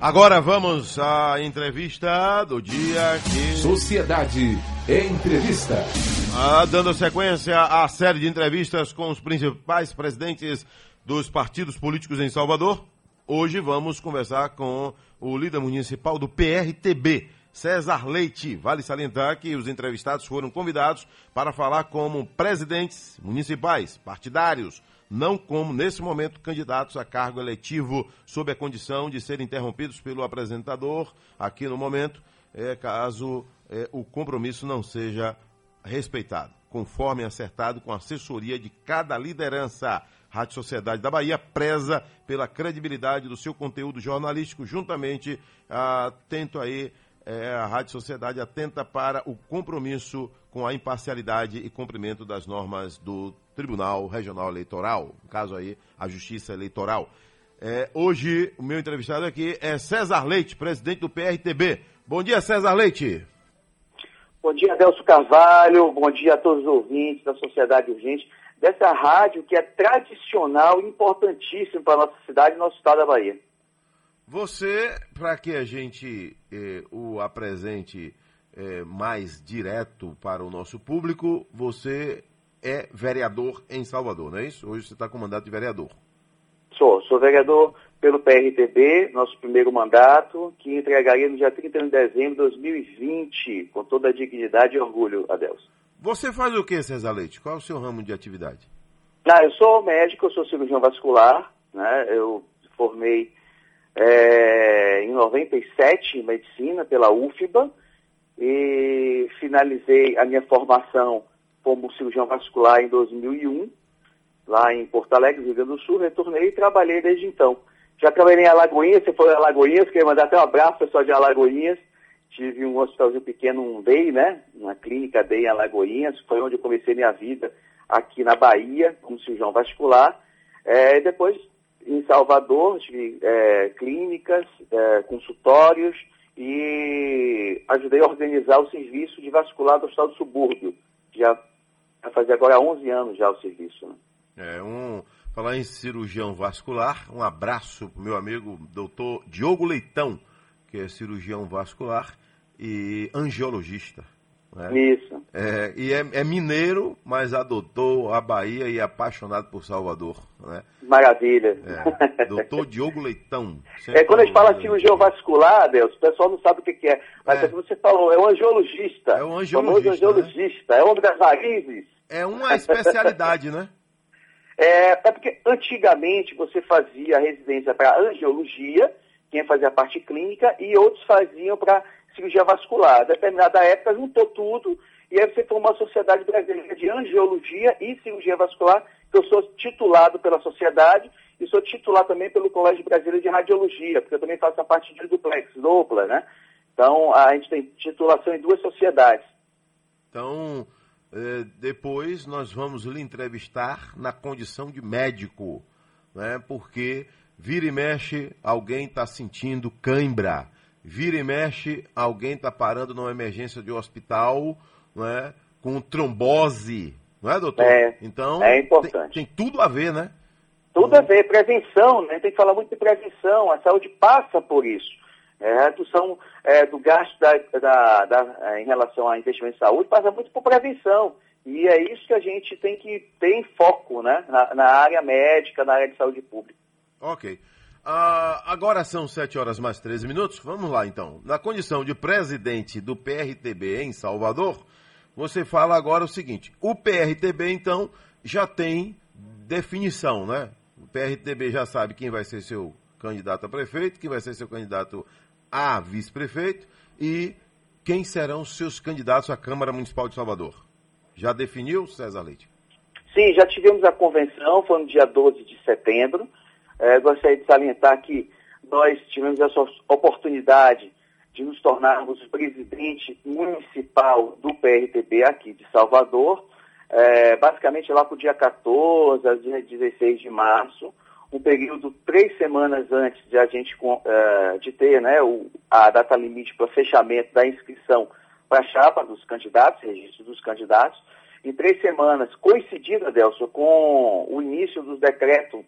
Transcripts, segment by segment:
Agora vamos à entrevista do dia que. Sociedade Entrevista. Ah, dando sequência à série de entrevistas com os principais presidentes dos partidos políticos em Salvador. Hoje vamos conversar com o líder municipal do PRTB, César Leite. Vale salientar que os entrevistados foram convidados para falar como presidentes municipais, partidários, não como, nesse momento, candidatos a cargo eletivo, sob a condição de serem interrompidos pelo apresentador, aqui no momento, é, caso é, o compromisso não seja respeitado, conforme acertado com a assessoria de cada liderança. Rádio Sociedade da Bahia preza pela credibilidade do seu conteúdo jornalístico, juntamente atento aí é, a Rádio Sociedade atenta para o compromisso com a imparcialidade e cumprimento das normas do Tribunal Regional Eleitoral, no caso aí, a Justiça Eleitoral. É, hoje, o meu entrevistado aqui é César Leite, presidente do PRTB. Bom dia, César Leite. Bom dia, Adelso Carvalho. Bom dia a todos os ouvintes da Sociedade Urgente, dessa rádio que é tradicional e importantíssima para a nossa cidade e nosso estado da Bahia. Você, para que a gente eh, o apresente eh, mais direto para o nosso público, você é vereador em Salvador, não é isso? Hoje você está com mandato de vereador. Sou, sou vereador pelo PRTB, nosso primeiro mandato, que entregaria no dia 31 de dezembro de 2020, com toda a dignidade e orgulho, Adelso. Você faz o que, César Leite? Qual é o seu ramo de atividade? Ah, eu sou médico, eu sou cirurgião vascular, né? Eu formei é, em 97 em medicina pela UFBA e finalizei a minha formação como cirurgião vascular em 2001, lá em Porto Alegre, Rio Grande do Sul, retornei e trabalhei desde então. Já trabalhei em Alagoinhas, você foi em Alagoinhas, queria mandar até um abraço pessoal de Alagoinhas. Tive um hospitalzinho pequeno, um DEI, né? Uma clínica DEI em Alagoinhas, foi onde eu comecei minha vida aqui na Bahia, como cirurgião vascular. É, depois em Salvador, tive é, clínicas, é, consultórios e ajudei a organizar o serviço de vascular do Estado do Subúrbio. Já vai fazer agora 11 anos já o serviço. Né? É, um, falar em cirurgião vascular, um abraço para meu amigo doutor Diogo Leitão, que é cirurgião vascular e angiologista. Né? Isso. É, e é, é, mineiro, mas adotou a Bahia e é apaixonado por Salvador. Né? Maravilha. É, doutor Diogo Leitão. É, quando a gente fala cirurgião vascular, Deus, o pessoal não sabe o que, que é. Mas é. você falou, é um angiologista. É um angiologista. angiologista. Né? É homem das varizes. É uma especialidade, né? É, é porque antigamente você fazia residência para angiologia, quem fazia a parte clínica, e outros faziam para cirurgia vascular. Determinada época juntou tudo e aí você formou a Sociedade Brasileira de Angiologia e Cirurgia Vascular, que eu sou titulado pela sociedade e sou titular também pelo Colégio Brasileiro de Radiologia, porque eu também faço a parte de duplex, dupla, né? Então, a gente tem titulação em duas sociedades. Então, eh, depois nós vamos lhe entrevistar na condição de médico, né? Porque vira e mexe, alguém está sentindo cãibra vira e mexe, alguém está parando numa emergência de hospital, não é? Com trombose, não é, doutor? É, então, é importante. Tem, tem tudo a ver, né? Tudo a ver, prevenção, né? Tem que falar muito de prevenção, a saúde passa por isso. É, redução é, do gasto da, da, da, é, em relação a investimento em saúde passa muito por prevenção. E é isso que a gente tem que ter em foco, né? Na, na área médica, na área de saúde pública. Ok. Ah, agora são 7 horas mais 13 minutos. Vamos lá então. Na condição de presidente do PRTB em Salvador, você fala agora o seguinte: o PRTB então já tem definição, né? O PRTB já sabe quem vai ser seu candidato a prefeito, quem vai ser seu candidato a vice-prefeito e quem serão seus candidatos à Câmara Municipal de Salvador. Já definiu, César Leite? Sim, já tivemos a convenção, foi no dia 12 de setembro. É, gostaria de salientar que nós tivemos essa oportunidade de nos tornarmos presidente municipal do PRTB aqui de Salvador, é, basicamente lá para o dia 14 a dia 16 de março, um período três semanas antes de a gente uh, de ter né, a data limite para fechamento da inscrição para a chapa dos candidatos, registro dos candidatos, em três semanas, coincidida, Delso, com o início do decreto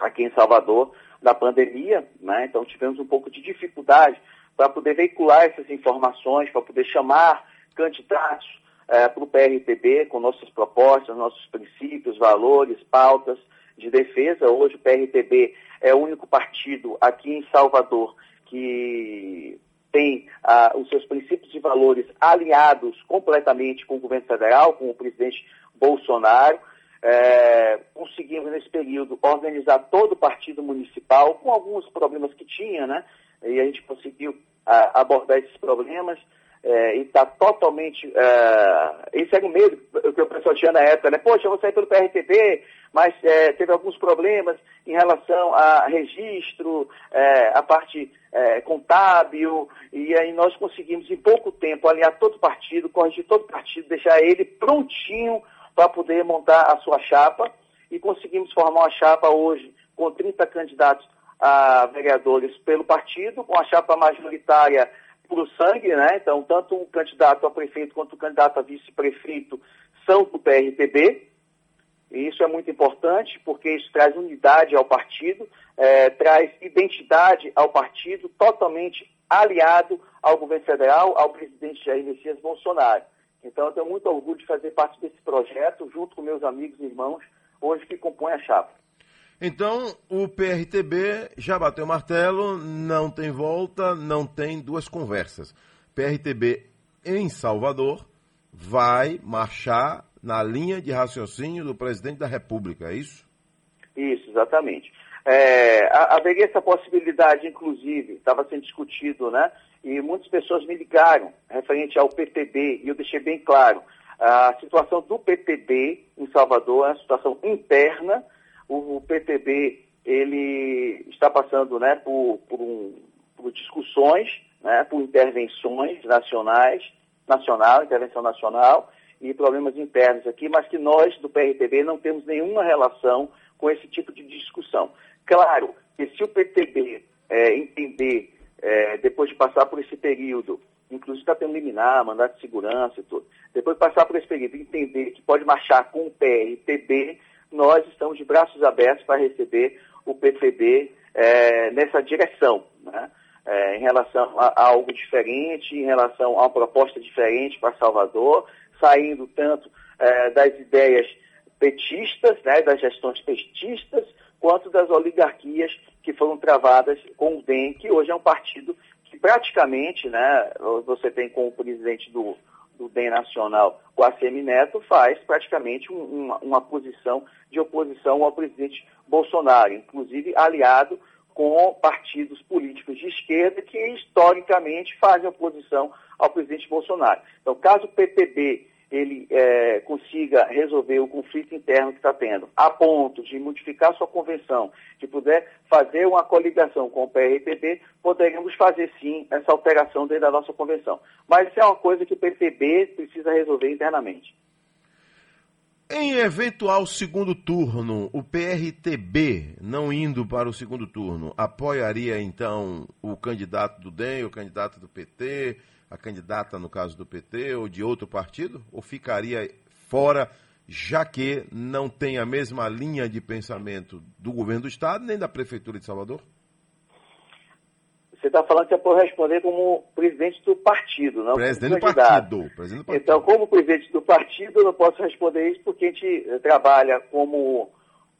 aqui em Salvador, da pandemia, né? então tivemos um pouco de dificuldade para poder veicular essas informações, para poder chamar candidatos é, para o PRTB com nossas propostas, nossos princípios, valores, pautas de defesa. Hoje o PRTB é o único partido aqui em Salvador que tem ah, os seus princípios e valores alinhados completamente com o governo federal, com o presidente Bolsonaro. É, conseguimos, nesse período, organizar todo o partido municipal, com alguns problemas que tinha, né? E a gente conseguiu ah, abordar esses problemas é, e está totalmente. É, o medo que o pessoal tinha na época, né? Poxa, eu vou sair pelo PRTB, mas é, teve alguns problemas em relação a registro, é, a parte é, contábil, e aí nós conseguimos, em pouco tempo, alinhar todo o partido, corrigir todo o partido, deixar ele prontinho para poder montar a sua chapa, e conseguimos formar uma chapa hoje com 30 candidatos a vereadores pelo partido, com a chapa majoritária puro sangue, né? Então, tanto o candidato a prefeito quanto o candidato a vice-prefeito são do PRTB. E isso é muito importante porque isso traz unidade ao partido, é, traz identidade ao partido, totalmente aliado ao governo federal, ao presidente Jair Messias Bolsonaro. Então, eu tenho muito orgulho de fazer parte desse projeto, junto com meus amigos e irmãos, hoje que compõem a chapa. Então, o PRTB já bateu o martelo, não tem volta, não tem duas conversas. PRTB em Salvador vai marchar na linha de raciocínio do presidente da República, é isso? Isso, exatamente. É, haveria essa possibilidade, inclusive, estava sendo discutido, né? E muitas pessoas me ligaram referente ao PTB, e eu deixei bem claro, a situação do PTB em Salvador é uma situação interna, o, PTB ele está passando né, por, por, um, por discussões, né, por intervenções nacionais, nacional, intervenção nacional e problemas internos aqui, mas que nós do PRTB não temos nenhuma relação com esse tipo de discussão. Claro que se o PTB é, entender, é, depois de passar por esse período, inclusive está tendo liminar, mandato de segurança e tudo, depois de passar por esse período, entender que pode marchar com o PRTB, nós estamos de braços abertos para receber o PTB é, nessa direção, né? é, em relação a, a, algo diferente, em relação a uma proposta diferente para Salvador, saindo tanto é, das ideias petistas, né, das gestões petistas, quanto das oligarquias que foram travadas com o DEM, que hoje é um partido que praticamente, né, você tem como presidente do, do DEM Nacional, o ACM Neto, faz praticamente um, uma, uma posição de oposição ao presidente Bolsonaro, inclusive aliado com partidos políticos de esquerda que historicamente fazem oposição ao presidente Bolsonaro. Então, caso o PTB ele é, consiga resolver o conflito interno que está tendo, a ponto de modificar sua convenção, de puder fazer uma coligação com o PRTB, poderemos fazer sim essa alteração dentro da nossa convenção. Mas isso é uma coisa que o PTB precisa resolver internamente. Em eventual segundo turno, o PRTB, não indo para o segundo turno, apoiaria então o candidato do DEM, o candidato do PT, a candidata, no caso do PT, ou de outro partido? Ou ficaria fora, já que não tem a mesma linha de pensamento do governo do Estado, nem da Prefeitura de Salvador? Você está falando que é por responder como presidente do partido, não presidente como do partido, presidente do partido. Então, como presidente do partido, eu não posso responder isso porque a gente trabalha como,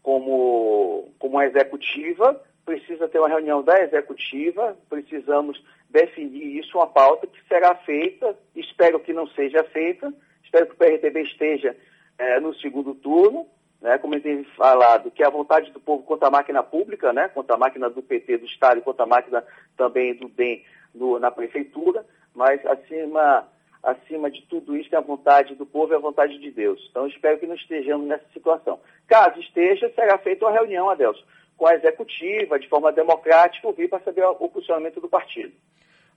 como, como executiva, precisa ter uma reunião da executiva, precisamos definir isso, uma pauta que será feita, espero que não seja feita, espero que o PRTB esteja é, no segundo turno, né, como eu tenho falado, que é a vontade do povo contra a máquina pública, né, contra a máquina do PT do Estado e contra a máquina também do DEM no, na prefeitura, mas acima, acima de tudo isso é a vontade do povo e a vontade de Deus. Então espero que não estejamos nessa situação. Caso esteja, será feita uma reunião, Adelson, com a executiva, de forma democrática, ouvir para saber o funcionamento do partido.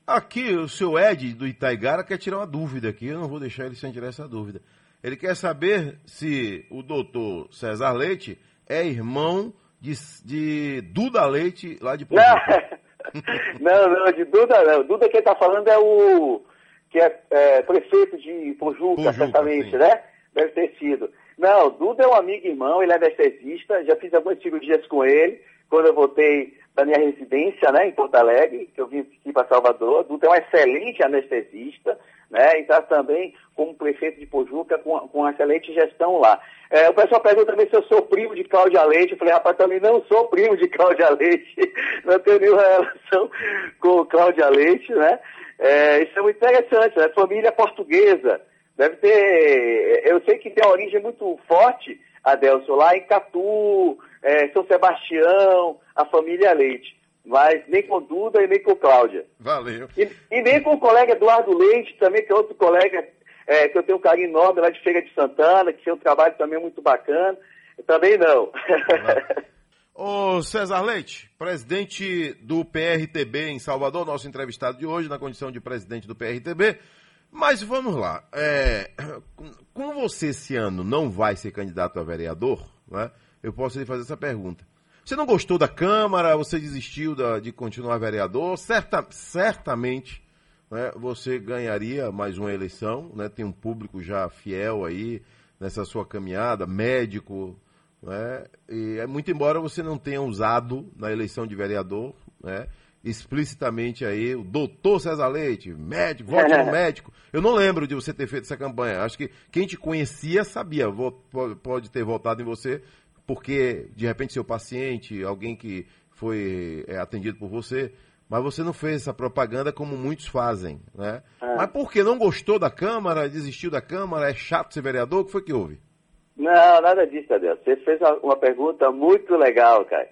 Aqui, o seu Ed do Itaigara quer tirar uma dúvida aqui, eu não vou deixar ele sem tirar essa dúvida. Ele quer saber se o doutor César Leite é irmão de, de Duda Leite, lá de Pojuca. Não, não, de Duda não. Duda quem está falando é o que é, é prefeito de Pojuca, Pojuca certamente, sim. né? Deve ter sido. Não, Duda é um amigo irmão, ele é anestesista, já fiz algumas cirurgias com ele, quando eu voltei da minha residência, né, em Porto Alegre, que eu vim aqui para Salvador. Dutra é um excelente anestesista, né, e está também como prefeito de Pojuca com, com uma excelente gestão lá. É, o pessoal pergunta também se eu sou primo de Cláudia Leite. Eu falei, rapaz, também não sou primo de Cláudia Leite, não tenho nenhuma relação com Cláudia Leite, né? É, isso é muito interessante, né? Família portuguesa. Deve ter. Eu sei que tem uma origem muito forte, Adelson, lá em Catu, é, São Sebastião, a família Leite. Mas nem com Duda e nem com Cláudia. Valeu. E, e nem com o colega Eduardo Leite, também, que é outro colega é, que eu tenho um carinho enorme lá de Feira de Santana, que tem um trabalho também muito bacana. Também não. Ô César Leite, presidente do PRTB em Salvador, nosso entrevistado de hoje, na condição de presidente do PRTB. Mas vamos lá. É, como você esse ano não vai ser candidato a vereador, né, eu posso lhe fazer essa pergunta. Você não gostou da Câmara, você desistiu da, de continuar vereador, Certa, certamente né, você ganharia mais uma eleição, né, tem um público já fiel aí nessa sua caminhada, médico, né, e é muito embora você não tenha usado na eleição de vereador, né, explicitamente aí o doutor César Leite, médico, vote no médico. Eu não lembro de você ter feito essa campanha. Acho que quem te conhecia sabia, pode ter votado em você, porque de repente seu paciente, alguém que foi é, atendido por você, mas você não fez essa propaganda como muitos fazem, né? É. Mas por que não gostou da Câmara, desistiu da Câmara, é chato ser vereador? O que foi que houve? Não, nada disso, Adeus. Você fez uma pergunta muito legal, cara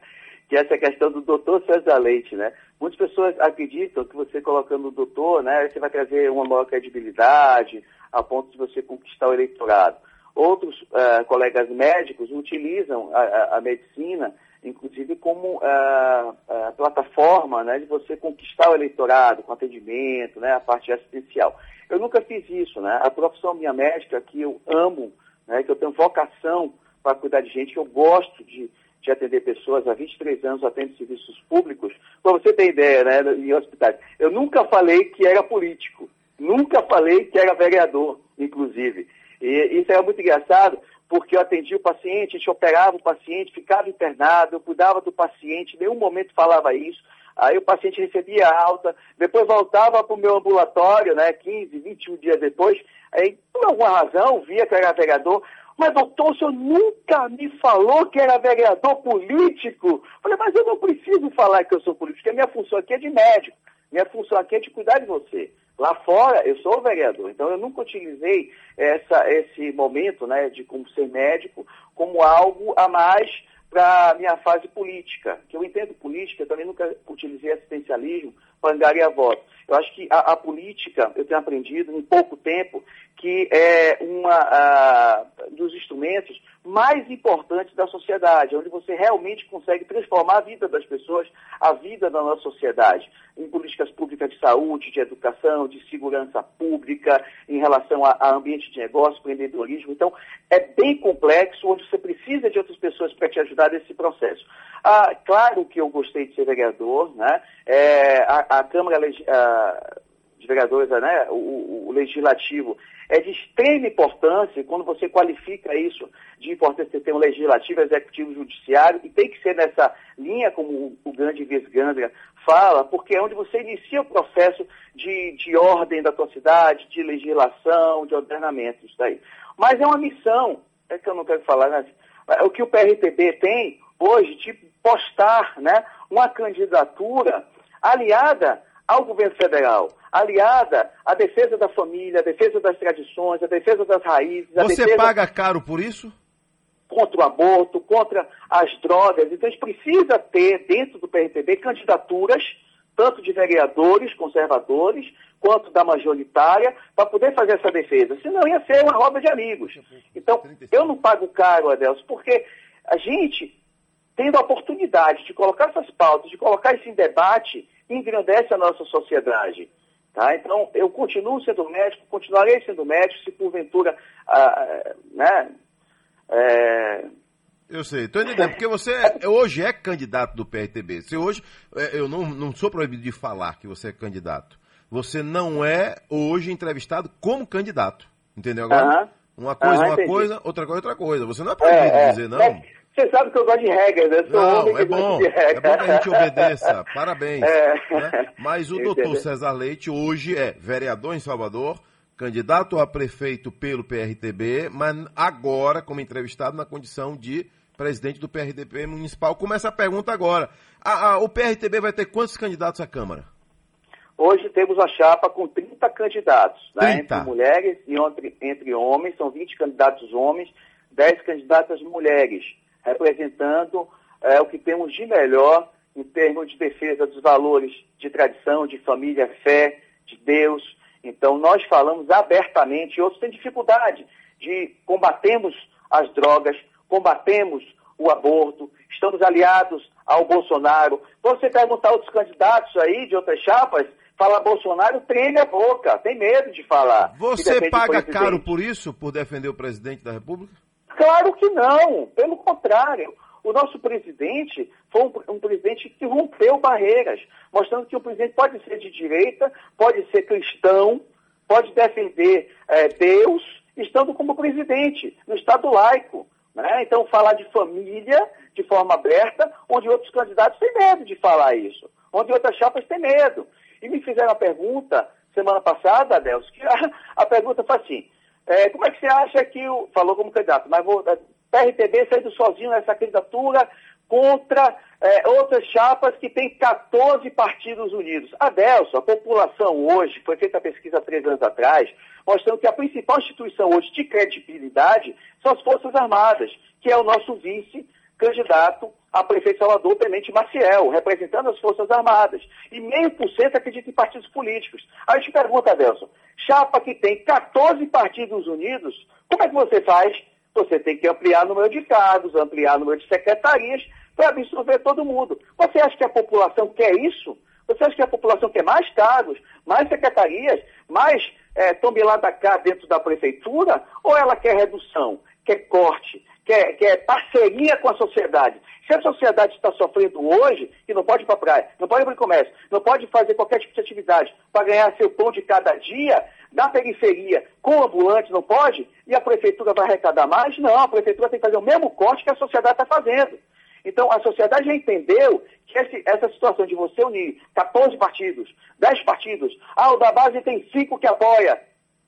que é essa questão do doutor César Leite, né? Muitas pessoas acreditam que você colocando o doutor, né, você vai trazer uma maior credibilidade a ponto de você conquistar o eleitorado. Outros uh, colegas médicos utilizam a, a, a medicina, inclusive, como uh, plataforma né, de você conquistar o eleitorado com atendimento, né, a parte assistencial. Eu nunca fiz isso, né? A profissão minha médica, que eu amo, né, que eu tenho vocação para cuidar de gente, que eu gosto de de atender pessoas, há 23 anos atendo serviços públicos. Para você ter ideia, né, em hospitais, eu nunca falei que era político, nunca falei que era vereador, inclusive. E isso era muito engraçado, porque eu atendia o paciente, a gente operava o paciente, ficava internado, eu cuidava do paciente, em nenhum momento falava isso. Aí o paciente recebia alta, depois voltava para o meu ambulatório, né, 15, 21 dias depois, aí, por alguma razão, via que era vereador, mas, doutor, o senhor nunca me falou que era vereador político. Falei, mas eu não preciso falar que eu sou político, porque a minha função aqui é de médico. Minha função aqui é de cuidar de você. Lá fora, eu sou vereador, então eu nunca utilizei essa, esse momento né, de como ser médico como algo a mais para a minha fase política. Que eu entendo política, eu também nunca utilizei assistencialismo para angariar voto. Eu acho que a, a, política, eu tenho aprendido em pouco tempo, que é uma dos instrumentos mais importantes da sociedade, onde você realmente consegue transformar a vida das pessoas, a vida da nossa sociedade, em políticas públicas de saúde, de educação, de segurança pública, em relação a, a ambiente de negócio, empreendedorismo. Então, é bem complexo, onde você precisa de outras pessoas para te ajudar nesse processo. Ah, claro que eu gostei de ser vereador, né? É, a, a Câmara a, de Vereadores, né? o, o legislativo é de extrema importância, quando você qualifica isso de importância, tem um legislativo, executivo, judiciário, e tem que ser nessa linha, como o, grande Vesgandra fala, porque é onde você inicia o processo de, de ordem da tua cidade, de legislação, de ordenamento, isso daí. Mas é uma missão, é que eu não quero falar, né? o que o PRTB tem hoje, de postar né, uma candidatura aliada ao governo federal, aliada à defesa da família, à defesa das tradições, à defesa das raízes. Você defesa... paga caro por isso? Contra o aborto, contra as drogas. Então a gente precisa ter dentro do PRTB candidaturas, tanto de vereadores conservadores, quanto da majoritária, para poder fazer essa defesa. Senão ia ser uma roda de amigos. Então, eu não pago caro, Adelso, porque a gente, tendo a oportunidade de colocar essas pautas, de colocar isso em debate, engrandece a nossa sociedade. Tá? Então, eu continuo sendo médico, continuarei sendo médico, se porventura, ah, né, é... Eu sei, estou entendendo, porque você hoje é candidato do PRTB. Se hoje, é, eu não, não sou proibido de falar que você é candidato. Você não é hoje entrevistado como candidato. Entendeu agora? Uma coisa, uma coisa, outra coisa, outra coisa. Você não é proibido é, de dizer não. Você sabe que eu gosto de regras, né? Sou Não, homem é bom. É bom que a gente obedeça. Parabéns. É. Né? Mas o doutor César Leite hoje é vereador em Salvador, candidato a prefeito pelo PRTB, mas agora, como entrevistado, na condição de presidente do PRTB municipal. Começa a pergunta agora. A, a, o PRTB vai ter quantos candidatos à Câmara? Hoje temos a chapa com 30 candidatos, 30. Né? entre mulheres e entre, entre homens, são 20 candidatos homens, 10 candidatas mulheres representando é, o que temos de melhor em termos de defesa dos valores de tradição, de família, fé, de Deus. Então, nós falamos abertamente, outros têm dificuldade de combatemos as drogas, combatemos o aborto, estamos aliados ao Bolsonaro. Você perguntar a outros candidatos aí de outras chapas, fala Bolsonaro, treme a boca, tem medo de falar. Você paga caro por isso, por defender o presidente da República? Claro que não, pelo contrário. O nosso presidente foi um, um, presidente que rompeu barreiras, mostrando que o presidente pode ser de direita, pode ser cristão, pode defender é, Deus, estando como presidente, no Estado laico. Né? Então, falar de família de forma aberta, onde outros candidatos têm medo de falar isso, onde outras chapas têm medo. E me fizeram a pergunta semana passada, Adelso, que a, a pergunta foi assim: é, como é que você acha que o. Falou como candidato, mas vou. PRTB saindo sozinho nessa candidatura contra é, outras chapas que têm 14 partidos unidos. Adelson, a população hoje, foi feita a pesquisa três anos atrás, mostrando que a principal instituição hoje de credibilidade são as Forças Armadas, que é o nosso vice-candidato a prefeito Salvador, Tenente Maciel, representando as Forças Armadas. E meio por cento acredita em partidos políticos. Aí eu te pergunto, Adelson, chapa que tem 14 partidos unidos, como é que você faz? Você tem que ampliar o número de cargos, ampliar o número de secretarias para absorver todo mundo. Você acha que a população quer isso? Você acha que a população quer mais cargos, mais secretarias, mais é, da cá dentro da prefeitura? Ou ela quer redução, quer corte, quer, quer parceria com a sociedade? Se a sociedade está sofrendo hoje, que não pode ir para a praia, não pode ir para o comércio, não pode fazer qualquer tipo de atividade para ganhar seu pão de cada dia, na periferia, com ambulante, não pode, e a prefeitura vai arrecadar mais? Não, a prefeitura tem que fazer o mesmo corte que a sociedade está fazendo. Então, a sociedade já entendeu que esse, essa situação de você unir 14 partidos, 10 partidos, ah, o da base tem 5 que apoia,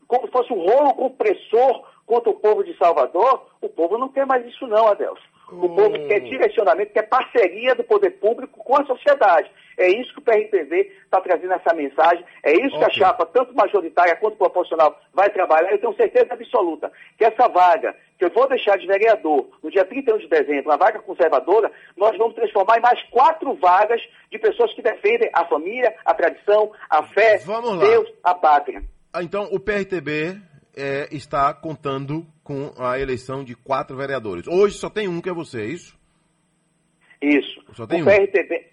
como se fosse um rolo compressor contra o povo de Salvador, o povo não quer mais isso não, Adelson. O hum. povo quer direcionamento, quer parceria do poder público com a sociedade. É isso que o PRTV está trazendo essa mensagem, é isso okay. que a chapa, tanto majoritária quanto proporcional, vai trabalhar. Eu tenho certeza absoluta que essa vaga, que eu vou deixar de vereador no dia 31 de dezembro, a vaga conservadora, nós vamos transformar em mais quatro vagas de pessoas que defendem a família, a tradição, a fé, Deus, a pátria. Ah, então, o PRTB é, está contando com a eleição de quatro vereadores. Hoje só tem um que é você, é isso? Isso. Só tem o um. PRTB,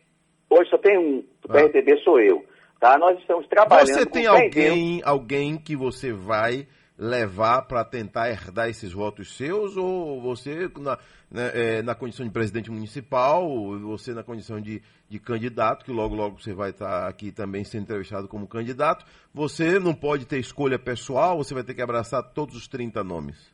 hoje só tem um. O ah. PRTB sou eu. Tá? Nós estamos trabalhando. Você tem alguém, alguém que você vai levar para tentar herdar esses votos seus ou você na, né, é, na condição de presidente municipal, você na condição de, de candidato, que logo logo você vai estar tá aqui também sendo entrevistado como candidato, você não pode ter escolha pessoal, você vai ter que abraçar todos os 30 nomes?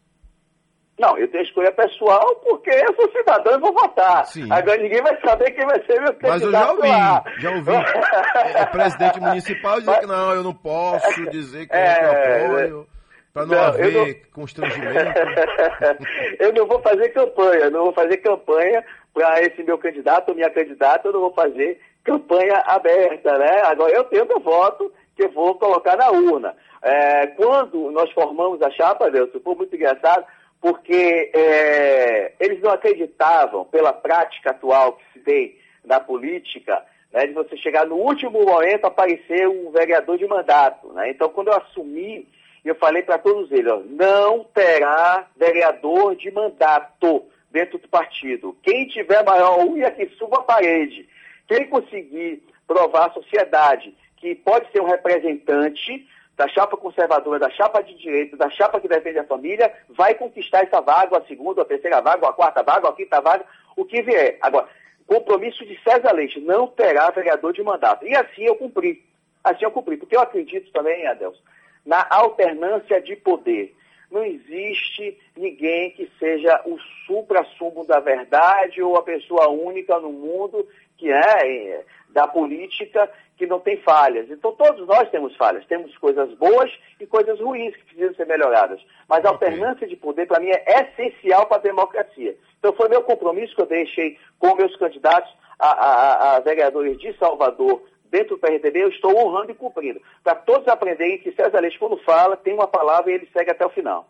Não, eu tenho escolha pessoal porque eu sou cidadão e vou votar. Sim. Agora ninguém vai saber quem vai ser meu candidato Mas eu já ouvi, lá. já ouvi. é, é, presidente municipal dizer que não, eu não posso dizer que é, eu apoio. Para não, não, haver não... constrangimento. eu não vou fazer campanha, não vou fazer campanha para esse meu candidato ou minha candidata, eu não vou fazer campanha aberta, né? Agora eu tenho meu voto que eu vou colocar na urna. É, quando nós formamos a chapa, Deus, foi muito engraçado, porque é, eles não acreditavam, pela prática atual que se tem na política, né, de você chegar no último momento aparecer um vereador de mandato. Né? Então, quando eu assumi eu falei para todos eles, ó, não terá vereador de mandato dentro do partido. Quem tiver maior unha que suba a parede. Quem conseguir provar à sociedade que pode ser um representante da chapa conservadora, da chapa de direita, da chapa que defende a família, vai conquistar essa vaga, a segunda, a terceira vaga, a quarta vaga, a quinta vaga, o que vier. Agora, compromisso de César Leite, não terá vereador de mandato. E assim eu cumpri. Assim eu cumpri, porque eu acredito também, Adelson, na alternância de poder. não existe ninguém que seja o supra-sumo da verdade ou a pessoa única no mundo que é da política que não tem falhas. Então todos nós temos falhas, temos coisas boas e coisas ruins que precisam ser melhoradas. Mas a alternância de poder para mim é essencial para a democracia. Então foi meu compromisso que eu deixei com meus candidatos a, a, a vereadores de Salvador dentro do PRTB, eu estou honrando e cumprindo. Para todos aprenderem que César Leite, quando fala, tem uma palavra e ele segue até o final.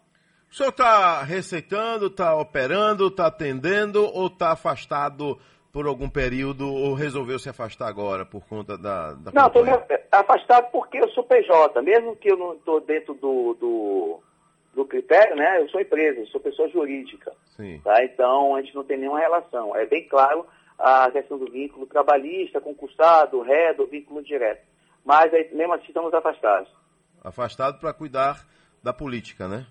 O senhor está receitando, está operando, está atendendo ou está afastado por algum período ou resolveu se afastar agora por conta da. da não, estou afastado porque eu sou PJ, mesmo que eu não estou dentro do, do, do, critério, né? Eu sou empresa, eu sou pessoa jurídica. Sim. Tá? Então a gente não tem nenhuma relação. É bem claro a questão do vínculo trabalhista, concursado, ré, do vínculo direto. Mas aí, mesmo assim estamos afastados. Afastado para cuidar da política, né?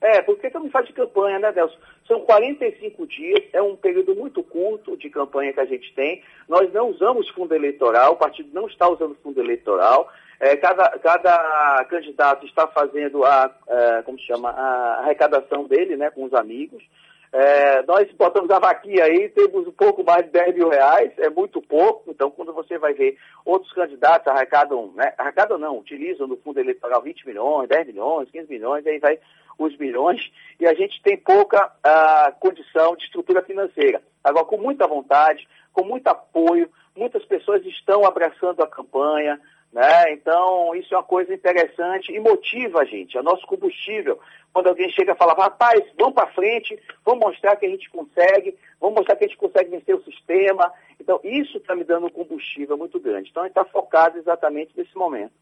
É, porque também faz de campanha, né, Delcio? São 45 dias, é um período muito curto de campanha que a gente tem. Nós não usamos fundo eleitoral, o partido não está usando fundo eleitoral. É, cada, cada candidato está fazendo a, a, é, como se chama, a arrecadação dele, né, com os amigos. É, nós botamos a vaquinha aí, temos um pouco mais de 10 mil reais, é muito pouco, então quando você vai ver outros candidatos arrecadam, né, arrecadam não, utilizam no fundo eleitoral 20 milhões, 10 milhões, 15 milhões, aí vai os milhões, e a gente tem pouca uh, condição de estrutura financeira. Agora, com muita vontade, com muito apoio, muitas pessoas estão abraçando a campanha, né? Então, isso é uma coisa interessante e motiva a gente, é nosso combustível. Quando alguém chega e fala, rapaz, vamos para frente, vamos mostrar que a gente consegue, vamos mostrar que a gente consegue vencer o sistema. Então, isso está me dando um combustível muito grande. Então, a gente está focado exatamente nesse momento.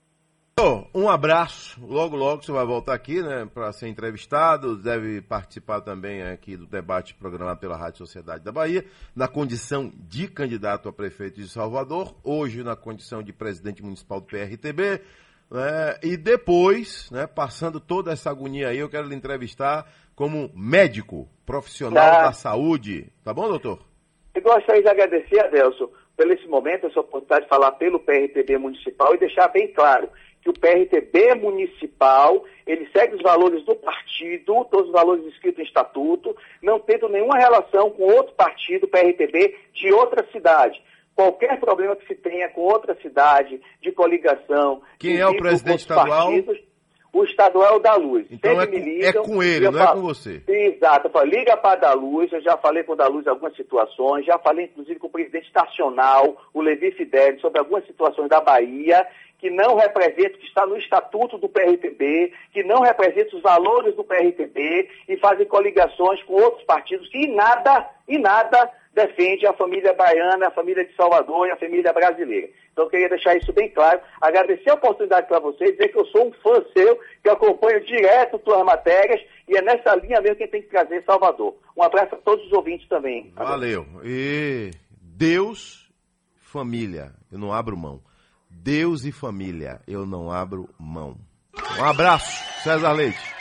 Um abraço. Logo, logo você vai voltar aqui, né, para ser entrevistado. Deve participar também aqui do debate programado pela Rádio Sociedade da Bahia, na condição de candidato a prefeito de Salvador, hoje na condição de presidente municipal do PRTB. Né, e depois, né, passando toda essa agonia aí, eu quero lhe entrevistar como médico profissional tá. da saúde. Tá bom, doutor? Eu gostaria de agradecer, Adelson, pelo esse momento, essa oportunidade de falar pelo PRTB municipal e deixar bem claro que o PRTB municipal, ele segue os valores do partido, todos os valores escritos em estatuto, não tendo nenhuma relação com outro partido, PRTB, de outra cidade. Qualquer problema que se tenha com outra cidade, de coligação... Quem é o presidente estadual? Partidos, o estadual é o da Luz. Então é com, ligam, é com, ele, não é falo, é com você. Exato. Eu falo, liga para a da Luz, eu já falei com o da Luz em algumas situações, já falei inclusive com o presidente nacional, o Levi Fidel, sobre algumas situações da Bahia, que não representa, que está no estatuto do PRTB, que não representa os valores do PRTB e fazem coligações com outros partidos que em nada, em nada defende a família baiana, a família de Salvador e a família brasileira. Então eu queria deixar isso bem claro, agradecer a oportunidade para vocês, dizer que eu sou um fã seu, que acompanho direto suas matérias e é nessa linha mesmo que tem que trazer Salvador. Um abraço a todos os ouvintes também. Valeu. E Deus, família, eu não abro mão. Deus e família, eu não abro mão. Um abraço, César Leite.